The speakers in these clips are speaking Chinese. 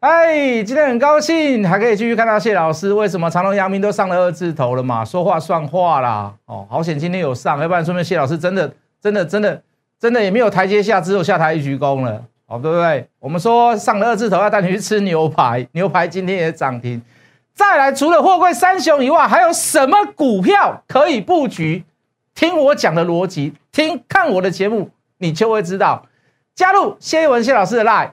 哎，今天很高兴还可以继续看到谢老师。为什么长隆、阳明都上了二字头了嘛？说话算话啦。哦，好险今天有上，要不然说明谢老师真的、真的、真的、真的也没有台阶下，只有下台一鞠躬了。哦，对不对？我们说上了二字头要带你去吃牛排，牛排今天也涨停。再来，除了货柜三雄以外，还有什么股票可以布局？听我讲的逻辑，听看我的节目，你就会知道。加入谢一文谢老师的 line。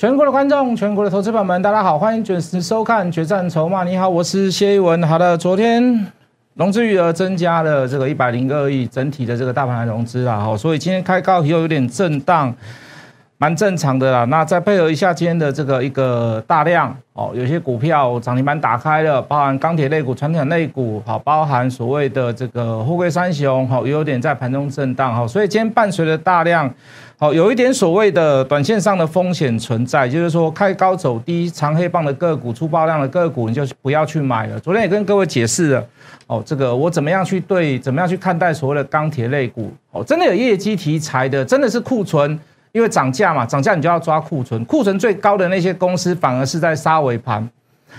全国的观众，全国的投资朋友们，大家好，欢迎准时收看《决战筹码》。你好，我是谢一文。好的，昨天融资余额增加了这个一百零二亿，整体的这个大盘的融资啊，好，所以今天开高以后有点震荡。蛮正常的啦，那再配合一下今天的这个一个大量哦，有些股票涨停板打开了，包含钢铁类股、传统类股，好，包含所谓的这个货柜三雄，好，有点在盘中震荡，好，所以今天伴随着大量，好，有一点所谓的短线上的风险存在，就是说开高走低、长黑棒的个股、出爆量的个股，你就不要去买了。昨天也跟各位解释了，哦，这个我怎么样去对，怎么样去看待所谓的钢铁类股，哦，真的有业绩题材的，真的是库存。因为涨价嘛，涨价你就要抓库存，库存最高的那些公司反而是在杀尾盘，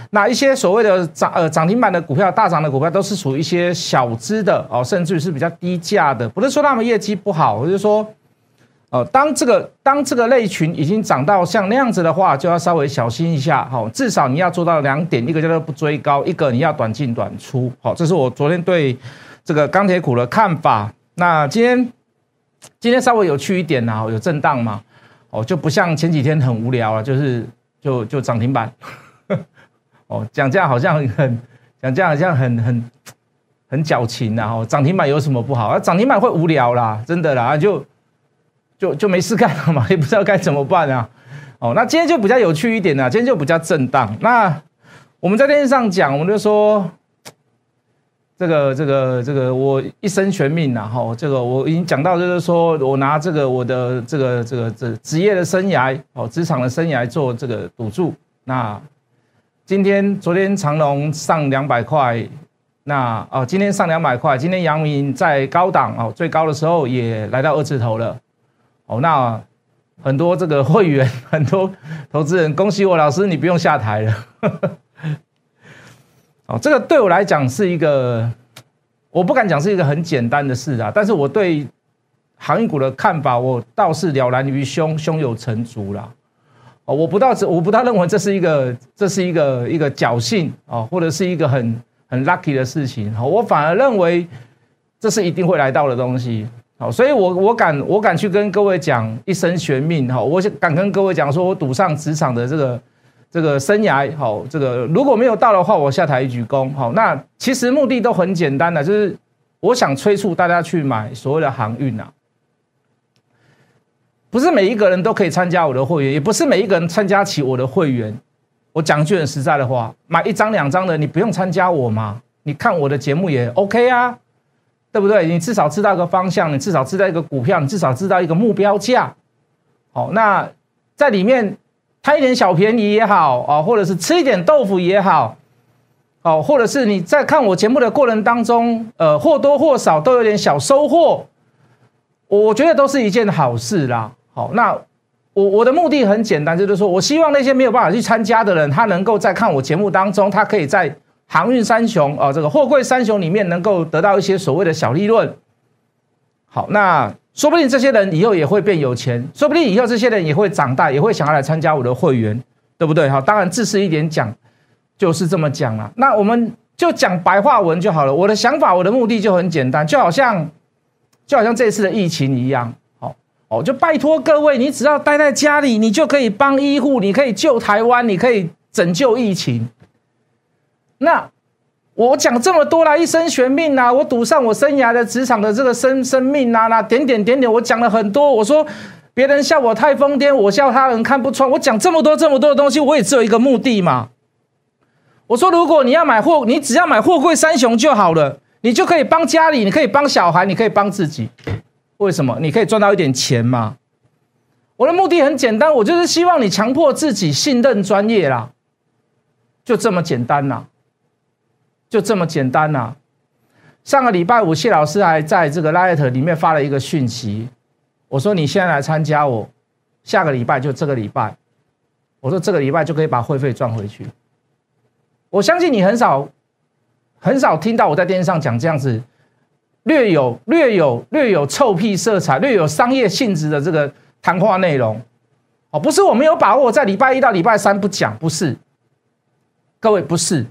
那一些所谓的涨呃涨停板的股票、大涨的股票都是属于一些小资的哦，甚至于是比较低价的，不是说他们业绩不好，我就说，哦，当这个当这个类群已经涨到像那样子的话，就要稍微小心一下，好，至少你要做到两点，一个叫做不追高，一个你要短进短出，好，这是我昨天对这个钢铁股的看法。那今天。今天稍微有趣一点呐，有震荡嘛，哦，就不像前几天很无聊啊，就是就就涨停板，哦，讲这样好像很讲这样好像很很很矫情呐，哦，涨停板有什么不好？啊，涨停板会无聊啦，真的啦，就就就没事干了嘛，也不知道该怎么办啊，哦，那今天就比较有趣一点啊，今天就比较震荡。那我们在电视上讲，我们就说。这个这个这个，我一生全命呐！哦，这个我已经讲到，就是说我拿这个我的这个这个这职业的生涯，哦，职场的生涯做这个赌注。那今天昨天长隆上两百块，那哦，今天上两百块，今天阳明在高档哦，最高的时候也来到二字头了。哦，那很多这个会员，很多投资人，恭喜我老师，你不用下台了。哦，这个对我来讲是一个，我不敢讲是一个很简单的事啊。但是我对航运股的看法，我倒是了然于胸，胸有成竹啦。哦，我不到，我不大认为这是一个，这是一个一个侥幸啊，或者是一个很很 lucky 的事情。好，我反而认为这是一定会来到的东西。好，所以我我敢我敢去跟各位讲一生悬命。哈，我敢跟各位讲说，我赌上职场的这个。这个生涯好，这个如果没有到的话，我下台一鞠躬。好，那其实目的都很简单的，就是我想催促大家去买所谓的航运啊。不是每一个人都可以参加我的会员，也不是每一个人参加起我的会员。我讲句很实在的话，买一张两张的，你不用参加我吗？你看我的节目也 OK 啊，对不对？你至少知道一个方向，你至少知道一个股票，你至少知道一个目标价。好，那在里面。贪一点小便宜也好啊，或者是吃一点豆腐也好，哦，或者是你在看我节目的过程当中，呃，或多或少都有点小收获，我觉得都是一件好事啦。好，那我我的目的很简单，就是说我希望那些没有办法去参加的人，他能够在看我节目当中，他可以在航运三雄啊，这个货柜三雄里面能够得到一些所谓的小利润。好，那。说不定这些人以后也会变有钱，说不定以后这些人也会长大，也会想要来参加我的会员，对不对？好，当然自私一点讲，就是这么讲了。那我们就讲白话文就好了。我的想法，我的目的就很简单，就好像就好像这次的疫情一样，好哦，就拜托各位，你只要待在家里，你就可以帮医护，你可以救台湾，你可以拯救疫情。那。我讲这么多啦，一生悬命呐，我赌上我生涯的职场的这个生生命呐，那点点点点，我讲了很多。我说别人笑我太疯癫，我笑他人看不穿。我讲这么多这么多的东西，我也只有一个目的嘛。我说如果你要买货，你只要买货柜三雄就好了，你就可以帮家里，你可以帮小孩，你可以帮自己。为什么？你可以赚到一点钱嘛。我的目的很简单，我就是希望你强迫自己信任专业啦，就这么简单啦，就这么简单呐。上个礼拜五，谢老师还在这个 Light 里面发了一个讯息，我说你现在来参加我，下个礼拜就这个礼拜，我说这个礼拜就可以把会费赚回去。我相信你很少很少听到我在电视上讲这样子。略有略有略有臭屁色彩、略有商业性质的这个谈话内容，哦，不是我没有把握在礼拜一到礼拜三不讲，不是，各位不是，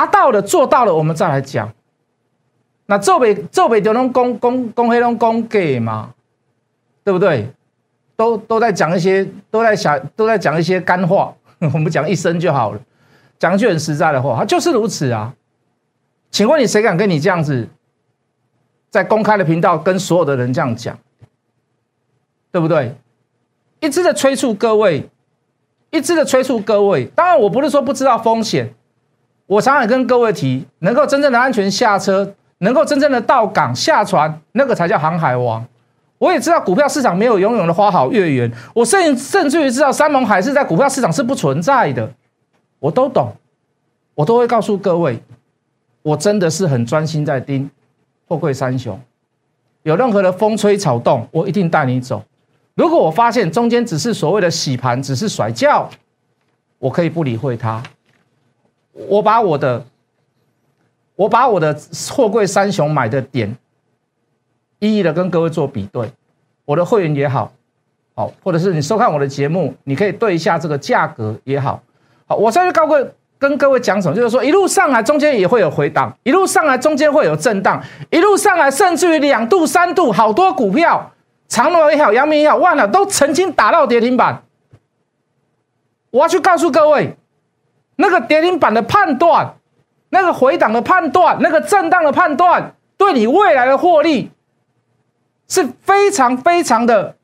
达到了做到了，我们再来讲。那做北做北就能公公公黑龙公给嘛，对不对？都都在讲一些，都在想，都在讲一些干话，我们讲一声就好了，讲句很实在的话，他就是如此啊。请问你谁敢跟你这样子？在公开的频道跟所有的人这样讲，对不对？一直的催促各位，一直的催促各位。当然，我不是说不知道风险，我常常跟各位提，能够真正的安全下车，能够真正的到港下船，那个才叫航海王。我也知道股票市场没有永远的花好月圆，我甚甚至于知道山盟海誓在股票市场是不存在的，我都懂，我都会告诉各位，我真的是很专心在盯。富贵三雄，有任何的风吹草动，我一定带你走。如果我发现中间只是所谓的洗盘，只是甩轿，我可以不理会它。我把我的，我把我的货柜三雄买的点，一一的跟各位做比对。我的会员也好，好，或者是你收看我的节目，你可以对一下这个价格也好。好，我再去告各位。跟各位讲什么？就是说，一路上来中间也会有回档，一路上来中间会有震荡，一路上来甚至于两度、三度，好多股票，长隆也好，阳明也好，万了都曾经打到跌停板。我要去告诉各位，那个跌停板的判断，那个回档的判断，那个震荡的判断，对你未来的获利是非常非常的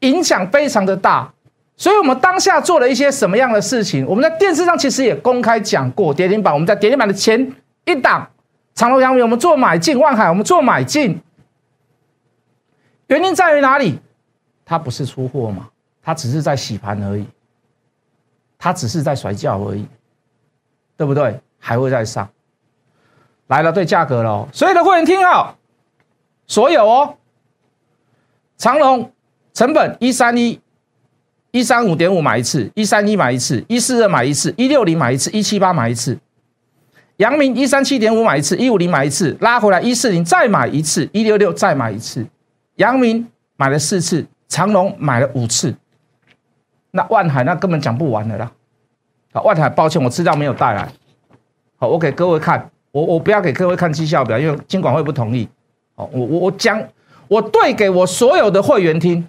影响，非常的大。所以，我们当下做了一些什么样的事情？我们在电视上其实也公开讲过，跌停板。我们在跌停板的前一档，长隆、阳明，我们做买进；万海，我们做买进。原因在于哪里？它不是出货嘛？它只是在洗盘而已，它只是在甩轿而已，对不对？还会再上来了，对价格了。所有的会员听好，所有哦，长隆成本一三一。一三五点五买一次，一三一买一次，一四二买一次，一六零买一次，一七八买一次。阳明一三七点五买一次，一五零买一次，拉回来一四零再买一次，一六六再买一次。阳明买了四次，长隆买了五次。那万海那根本讲不完的啦。好，万海抱歉，我资料没有带来。好，我给各位看，我我不要给各位看绩效表，因为监管会不同意。好，我我我讲，我对给我所有的会员听。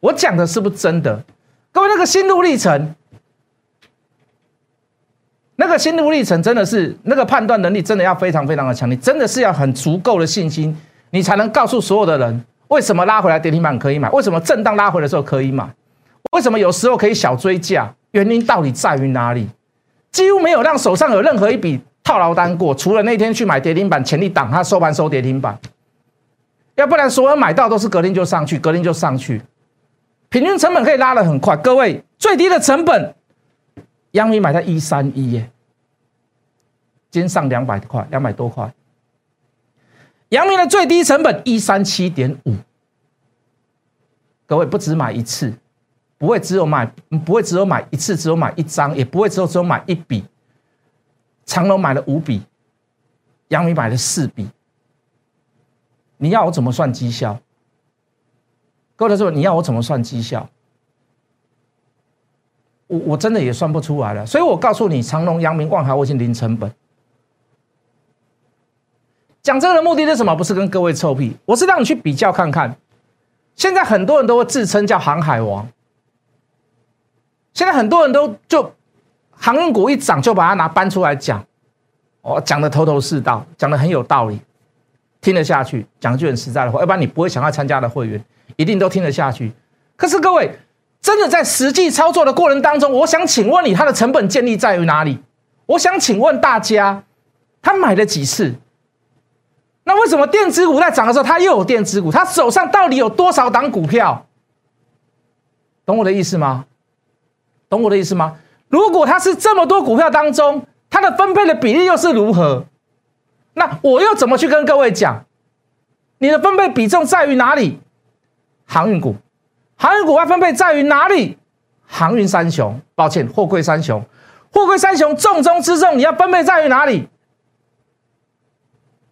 我讲的是不是真的？各位，那个心路历程，那个心路历程真的是那个判断能力真的要非常非常的强，你真的是要很足够的信心，你才能告诉所有的人为什么拉回来跌停板可以买，为什么震荡拉回的时候可以买，为什么有时候可以小追价，原因到底在于哪里？几乎没有让手上有任何一笔套牢单过，除了那天去买跌停板潜力档，它收盘收跌停板，要不然所有买到都是隔天就上去，隔天就上去。平均成本可以拉得很快，各位最低的成本，央米买在一三一耶，今天上两百块，两百多块。阳明的最低成本一三七点五，各位不止买一次，不会只有买，不会只有买一次，只有买一张，也不会只有只有买一笔。长隆买了五笔，阳明买了四笔，你要我怎么算绩效？各位说：“你要我怎么算绩效？我我真的也算不出来了。所以我告诉你，长隆、阳明、万海，我已经零成本。讲这个的目的是什么？不是跟各位臭屁，我是让你去比较看看。现在很多人都会自称叫航海王，现在很多人都就航运股一涨就把它拿搬出来讲，哦，讲的头头是道，讲的很有道理，听得下去。讲句很实在的话，要不然你不会想要参加的会员。”一定都听得下去，可是各位真的在实际操作的过程当中，我想请问你，它的成本建立在于哪里？我想请问大家，他买了几次？那为什么电子股在涨的时候，它又有电子股？它手上到底有多少档股票？懂我的意思吗？懂我的意思吗？如果它是这么多股票当中，它的分配的比例又是如何？那我又怎么去跟各位讲？你的分配比重在于哪里？航运股，航运股要分配在于哪里？航运三雄，抱歉，货柜三雄，货柜三雄重中之重，你要分配在于哪里？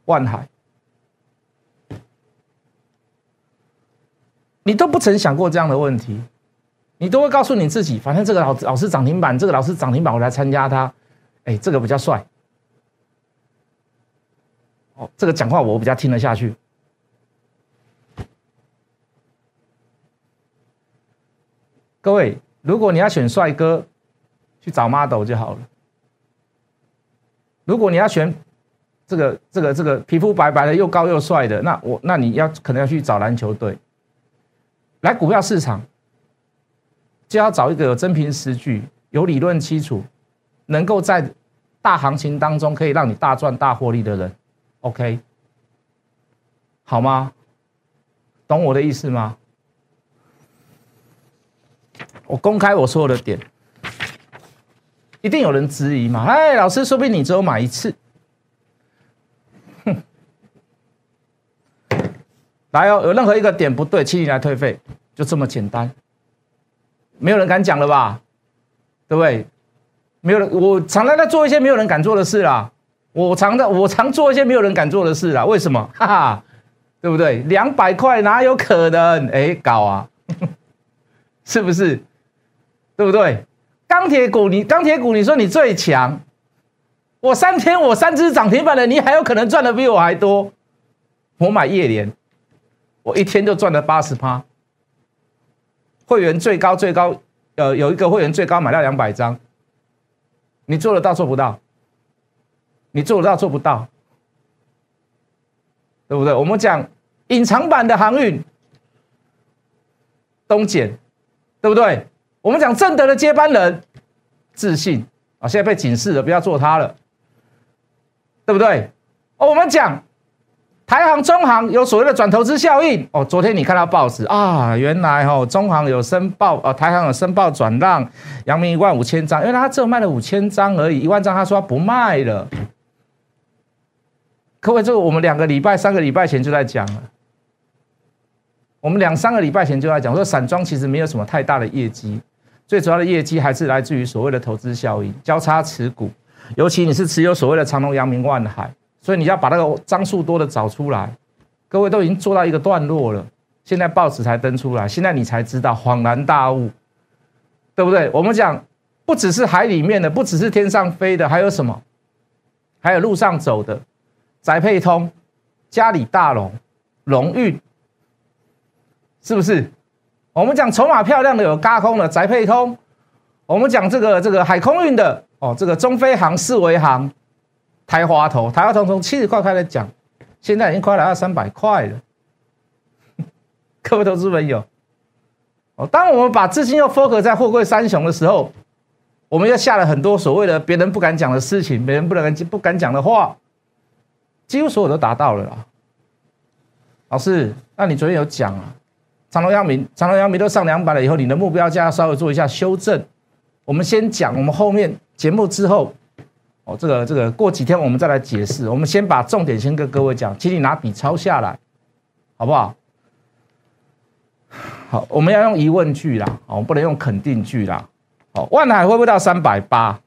万海。你都不曾想过这样的问题，你都会告诉你自己，反正这个老老师涨停板，这个老师涨停板，我来参加他，哎，这个比较帅，哦，这个讲话我比较听得下去。各位，如果你要选帅哥，去找 model 就好了；如果你要选这个这个这个皮肤白白的又高又帅的，那我那你要可能要去找篮球队。来股票市场，就要找一个有真凭实据、有理论基础，能够在大行情当中可以让你大赚大获利的人。OK，好吗？懂我的意思吗？我公开我所有的点，一定有人质疑嘛？哎，老师，说不定你只有买一次。哼，来哦，有任何一个点不对，请你来退费。就这么简单，没有人敢讲了吧？对不对？没有人，我常常在做一些没有人敢做的事啦。我常在，我常做一些没有人敢做的事啦。为什么？哈哈，对不对？两百块哪有可能？哎，搞啊，是不是？对不对？钢铁股，你钢铁股，你说你最强，我三天我三只涨停板了，你还有可能赚的比我还多。我买夜联，我一天就赚了八十趴。会员最高最高，呃，有一个会员最高买到两百张，你做得到做不到？你做得到做不到？对不对？我们讲隐藏版的航运，东检，对不对？我们讲正德的接班人，自信啊，现在被警示了，不要做他了，对不对？我们讲。台行、中行有所谓的转投资效应哦。昨天你看到报纸啊，原来哦中行有申报，呃，台行有申报转让，阳明一万五千张，因为他只有卖了五千张而已，一万张他说不卖了。各位，这个我们两个礼拜、三个礼拜前就在讲了，我们两三个礼拜前就在讲说，散装其实没有什么太大的业绩，最主要的业绩还是来自于所谓的投资效应、交叉持股，尤其你是持有所谓的长隆、阳明、万海。所以你要把那个张数多的找出来，各位都已经做到一个段落了，现在报纸才登出来，现在你才知道恍然大悟，对不对？我们讲不只是海里面的，不只是天上飞的，还有什么？还有路上走的，宅配通、嘉里大龙、龙运，是不是？我们讲筹码漂亮的有嘎空的宅配通，我们讲这个这个海空运的哦，这个中飞航、四维航。台华头，台华头从七十块开始讲，现在已经快来到三百块了。各位投资朋友，哦，当我们把资金又 focus 在货柜三雄的时候，我们又下了很多所谓的别人不敢讲的事情，别人不能不敢讲的话，几乎所有都达到了啦。老师，那你昨天有讲啊？长隆、阳明、长隆、阳明都上两百了以后，你的目标价稍微做一下修正。我们先讲，我们后面节目之后。哦，这个这个过几天我们再来解释。我们先把重点先跟各位讲，请你拿笔抄下来，好不好？好，我们要用疑问句啦，哦，不能用肯定句啦。哦，万海会不会到三百八？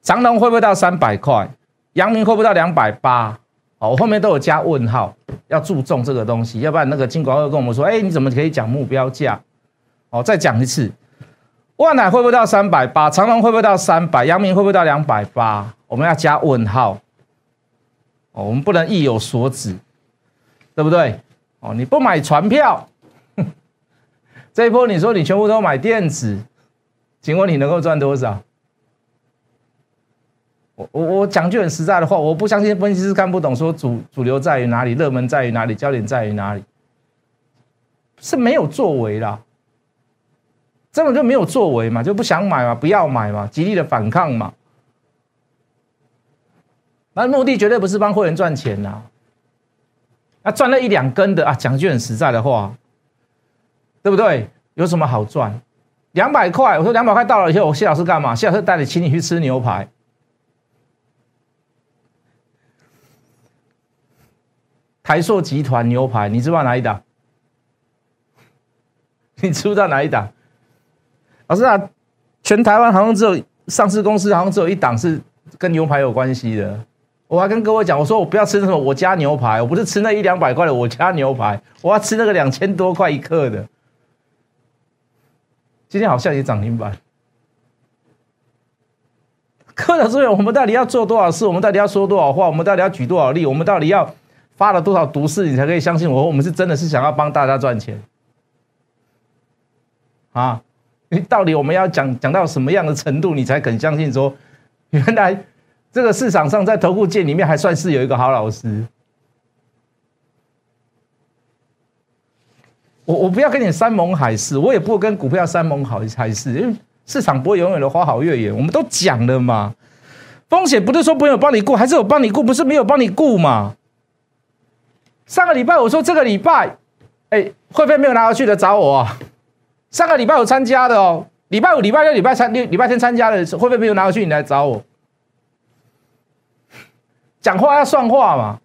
长隆会不会到三百块？阳明会不会到两百八？哦，我后面都有加问号，要注重这个东西，要不然那个金管会跟我们说，哎，你怎么可以讲目标价？哦，再讲一次。万海会不会到三百八？长隆会不会到三百？阳明会不会到两百八？我们要加问号哦，我们不能意有所指，对不对？哦，你不买船票，这一波你说你全部都买电子，请问你能够赚多少？我我我讲句很实在的话，我不相信分析师看不懂，说主主流在于哪里，热门在于哪里，焦点在于哪里，是没有作为啦。根本就没有作为嘛，就不想买嘛，不要买嘛，极力的反抗嘛。那目的绝对不是帮会员赚钱呐，那赚了一两根的啊，讲句很实在的话，对不对？有什么好赚？两百块，我说两百块到了以后，我谢老师干嘛？谢老师带你请你去吃牛排。台硕集团牛排，你知道哪一档？你知不知道哪一档？老师啊，全台湾好像只有上市公司，好像只有一档是跟牛排有关系的。我还跟各位讲，我说我不要吃那什么我家牛排，我不是吃那一两百块的我家牛排，我要吃那个两千多块一克的。今天好像也涨停板。科长说：“我们到底要做多少事？我们到底要说多少话？我们到底要举多少例？我们到底要？”发了多少毒誓，你才可以相信我？我们是真的是想要帮大家赚钱啊！你到底我们要讲讲到什么样的程度，你才肯相信说，原来这个市场上在投顾界里面还算是有一个好老师？我我不要跟你山盟海誓，我也不会跟股票山盟海海誓，因为市场不会永远的花好月圆。我们都讲了嘛，风险不是说没有帮你顾，还是有帮你顾，不是没有帮你顾嘛？上个礼拜我说这个礼拜，哎，会不会没有拿回去的找我啊。上个礼拜有参加的哦，礼拜五、礼拜六、礼拜三、六、礼拜天参加的会不会没有拿回去，你来找我。讲话要算话嘛，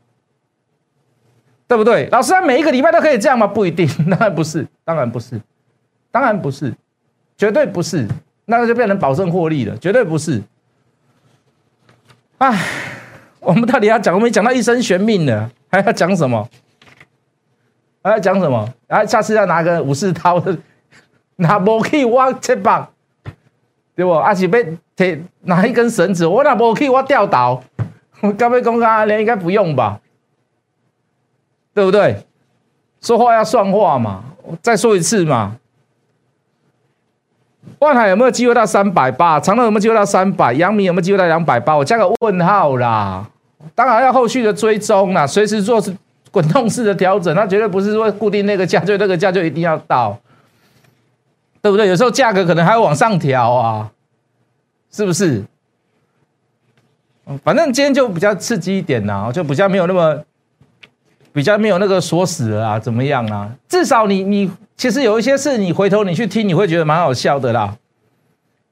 对不对？老师，他每一个礼拜都可以这样吗？不一定，当然不是，当然不是，当然不是，绝对不是，那就变成保证获利了，绝对不是。唉，我们到底要讲，我们讲到一生悬命了。还要讲什么？还要讲什么？啊，下次要拿个武士刀，拿武器我切棒，对不？还是被提拿一根绳子，我拿武器我吊倒。刚被公开连应该不用吧？对不对？说话要算话嘛。我再说一次嘛。万海有没有机会到三百八？长乐有没有机会到三百？阳明有没有机会到两百八？我加个问号啦。当然要后续的追踪啦，随时做是滚动式的调整，那绝对不是说固定那个价，就那个价就一定要到，对不对？有时候价格可能还会往上调啊，是不是？反正今天就比较刺激一点呐，就比较没有那么，比较没有那个锁死了啊，怎么样啊？至少你你其实有一些事，你回头你去听，你会觉得蛮好笑的啦，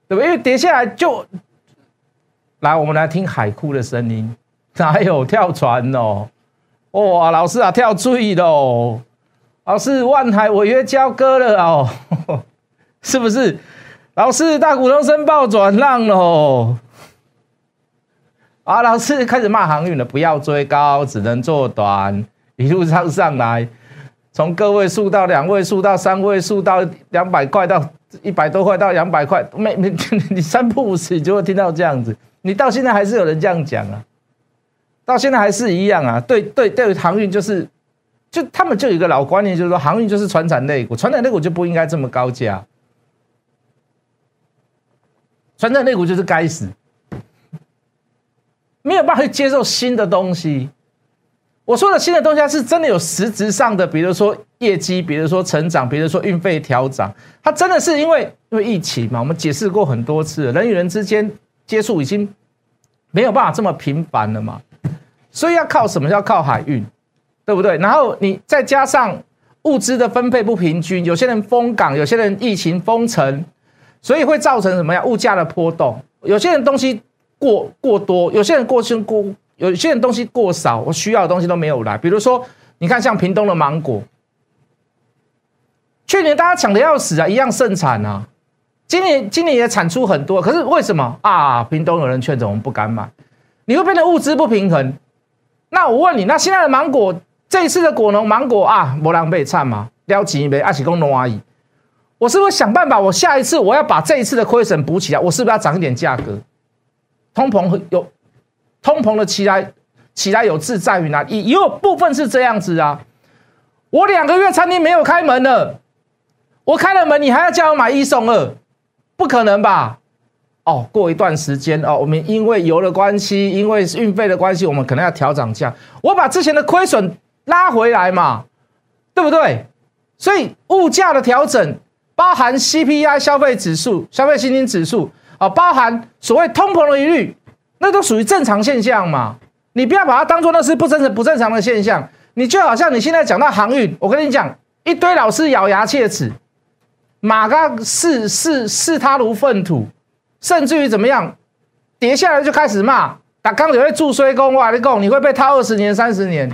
对不？因为跌下来就来，我们来听海哭的声音。哪有跳船哦？哇，老师啊，跳坠喽！老师，万海违约交割了哦，是不是？老师，大股东申报转让喽！啊，老师开始骂航运了，不要追高，只能做短，一路上上来，从个位数到两位数到三位数到两百块到一百多块到两百块，每每 你三不五时就会听到这样子，你到现在还是有人这样讲啊？到现在还是一样啊，对对对，航运就是，就他们就有一个老观念，就是说航运就是船产类股，船产类股就不应该这么高价，船产类股就是该死，没有办法去接受新的东西。我说的新的东西，它是真的有实质上的，比如说业绩，比如说成长，比如说运费调涨，它真的是因为因为疫情嘛，我们解释过很多次，人与人之间接触已经没有办法这么频繁了嘛。所以要靠什么？要靠海运，对不对？然后你再加上物资的分配不平均，有些人封港，有些人疫情封城，所以会造成什么呀？物价的波动。有些人东西过过多，有些人过剩过，有些人东西过少，我需要的东西都没有来。比如说，你看像屏东的芒果，去年大家抢的要死啊，一样盛产啊。今年今年也产出很多，可是为什么啊？屏东有人劝着我们不敢买，你会变得物资不平衡。那我问你，那现在的芒果，这一次的果农芒果啊，磨狼被惨吗？撩起一杯，阿起公农阿姨，我是不是想办法？我下一次我要把这一次的亏损补起来，我是不是要涨一点价格？通膨有通膨的起来，起来有志在于哪？也也有部分是这样子啊。我两个月餐厅没有开门了，我开了门，你还要叫我买一送二？不可能吧？哦，过一段时间哦，我们因为油的关系，因为运费的关系，我们可能要调涨价。我把之前的亏损拉回来嘛，对不对？所以物价的调整，包含 CPI 消费指数、消费信心指数啊，包含所谓通膨的疑虑，那都属于正常现象嘛。你不要把它当做那是不正常、不正常的现象。你就好像你现在讲到航运，我跟你讲，一堆老师咬牙切齿，马刚视视视他如粪土，甚至于怎么样，跌下来就开始骂，打刚就会助衰工哇，你讲你会被套二十年三十年。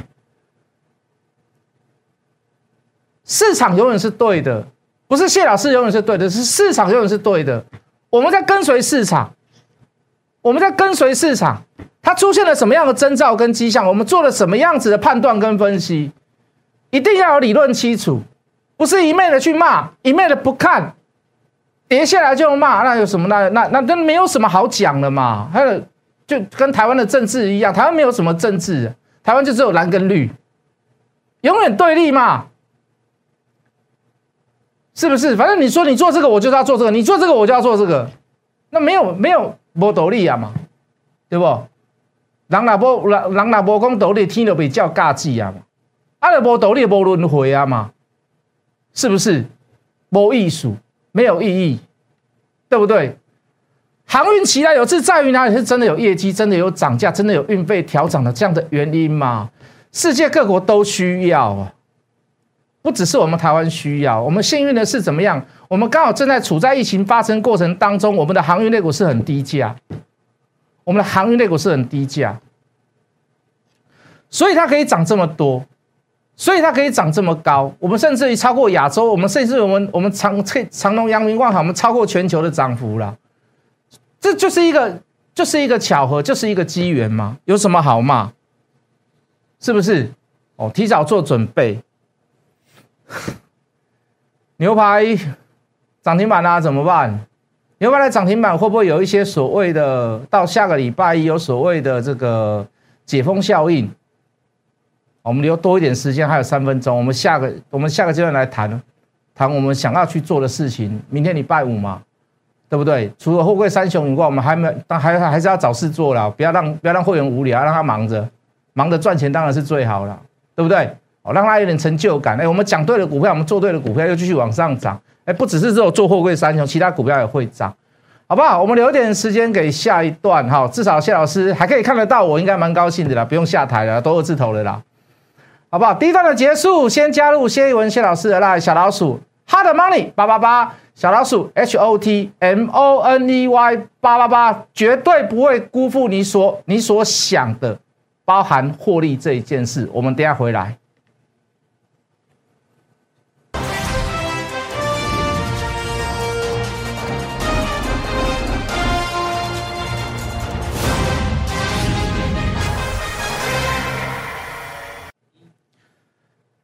市场永远是对的，不是谢老师永远是对的，是市场永远是对的。我们在跟随市场，我们在跟随市场，它出现了什么样的征兆跟迹象，我们做了什么样子的判断跟分析，一定要有理论基础，不是一昧的去骂，一昧的不看，跌下来就骂，那有什么？那那那那没有什么好讲的嘛。还有就跟台湾的政治一样，台湾没有什么政治，台湾就只有蓝跟绿，永远对立嘛。是不是？反正你说你做这个，我就要做这个；你做这个，我就要做这个。那没有没有波斗力啊嘛，对不？人若波人人若波讲斗力，天就被叫尬技啊嘛。啊，若波斗力，波轮回啊嘛，是不是？波艺术没有意义，对不对？航运起来有是在于哪里？是真的有业绩，真的有涨价，真的有运费调涨的这样的原因吗？世界各国都需要啊。不只是我们台湾需要，我们幸运的是怎么样？我们刚好正在处在疫情发生过程当中，我们的航运类股是很低价，我们的航运类股是很低价，所以它可以涨这么多，所以它可以涨这么高。我们甚至于超过亚洲，我们甚至我们我们长长隆、阳明、万海，我们超过全球的涨幅了。这就是一个，就是一个巧合，就是一个机缘嘛？有什么好骂？是不是？哦，提早做准备。牛排涨停板啦，怎么办？牛排的涨停板会不会有一些所谓的到下个礼拜一有所谓的这个解封效应？我们留多一点时间，还有三分钟，我们下个我们下个阶段来谈谈我们想要去做的事情。明天礼拜五嘛，对不对？除了货柜三雄以外，我们还没但还还是要找事做了，不要让不要让会员无聊，让他忙着忙着赚钱当然是最好了，对不对？哦，让他有点成就感。哎，我们讲对了股票，我们做对了股票，又继续往上涨。哎，不只是只有做货柜三雄，其他股票也会涨，好不好？我们留点时间给下一段哈，至少谢老师还可以看得到我，应该蛮高兴的啦，不用下台了，都二字头了啦，好不好？第一段的结束，先加入谢一文谢老师的啦，小老鼠 Hot Money 八八八，小老鼠 H O T M O N E Y 八八八，绝对不会辜负你所你所想的，包含获利这一件事。我们等下回来。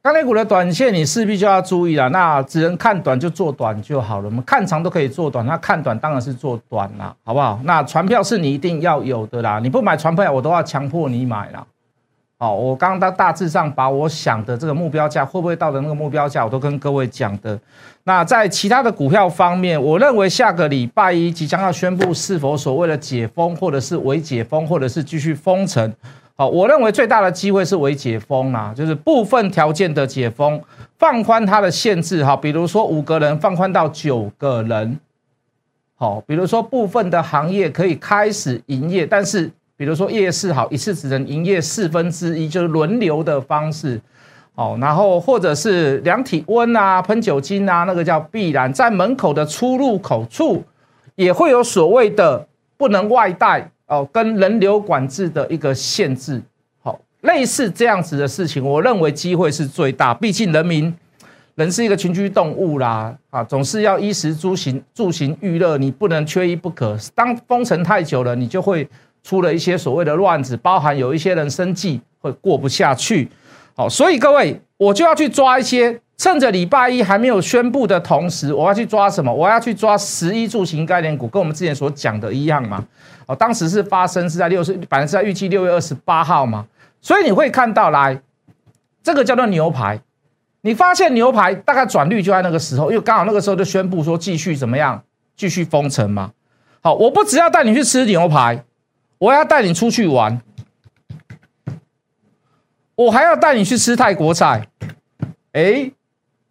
钢铁股的短线，你势必就要注意了。那只能看短就做短就好了。我们看长都可以做短，那看短当然是做短啦，好不好？那船票是你一定要有的啦。你不买船票，我都要强迫你买啦。好，我刚刚大致上把我想的这个目标价会不会到的那个目标价，我都跟各位讲的。那在其他的股票方面，我认为下个礼拜一即将要宣布是否所谓的解封，或者是未解封，或者是继续封城。好，我认为最大的机会是为解封啊，就是部分条件的解封，放宽它的限制哈，比如说五个人放宽到九个人，好，比如说部分的行业可以开始营业，但是比如说夜市好，一次只能营业四分之一，就是轮流的方式，哦，然后或者是量体温啊，喷酒精啊，那个叫必然，在门口的出入口处也会有所谓的不能外带。哦，跟人流管制的一个限制，好，类似这样子的事情，我认为机会是最大。毕竟人民人是一个群居动物啦，啊，总是要衣食住行、住行娱乐，你不能缺一不可。当封城太久了，你就会出了一些所谓的乱子，包含有一些人生计会过不下去。好，所以各位，我就要去抓一些。趁着礼拜一还没有宣布的同时，我要去抓什么？我要去抓十一住行概念股，跟我们之前所讲的一样嘛。哦，当时是发生是在六十，反正是在预计六月二十八号嘛。所以你会看到来，这个叫做牛排。你发现牛排大概转率就在那个时候，因为刚好那个时候就宣布说继续怎么样，继续封城嘛。好，我不只要带你去吃牛排，我要带你出去玩，我还要带你去吃泰国菜。哎。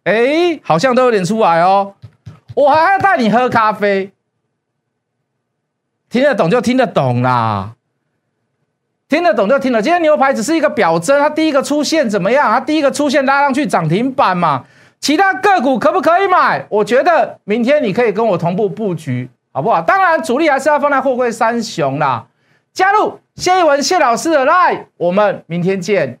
哎，好像都有点出来哦。我还要带你喝咖啡，听得懂就听得懂啦。听得懂就听了。今天牛排只是一个表征，它第一个出现怎么样？它第一个出现拉上去涨停板嘛。其他个股可不可以买？我觉得明天你可以跟我同步布局，好不好？当然主力还是要放在货柜三雄啦。加入谢一文谢老师的 line，我们明天见。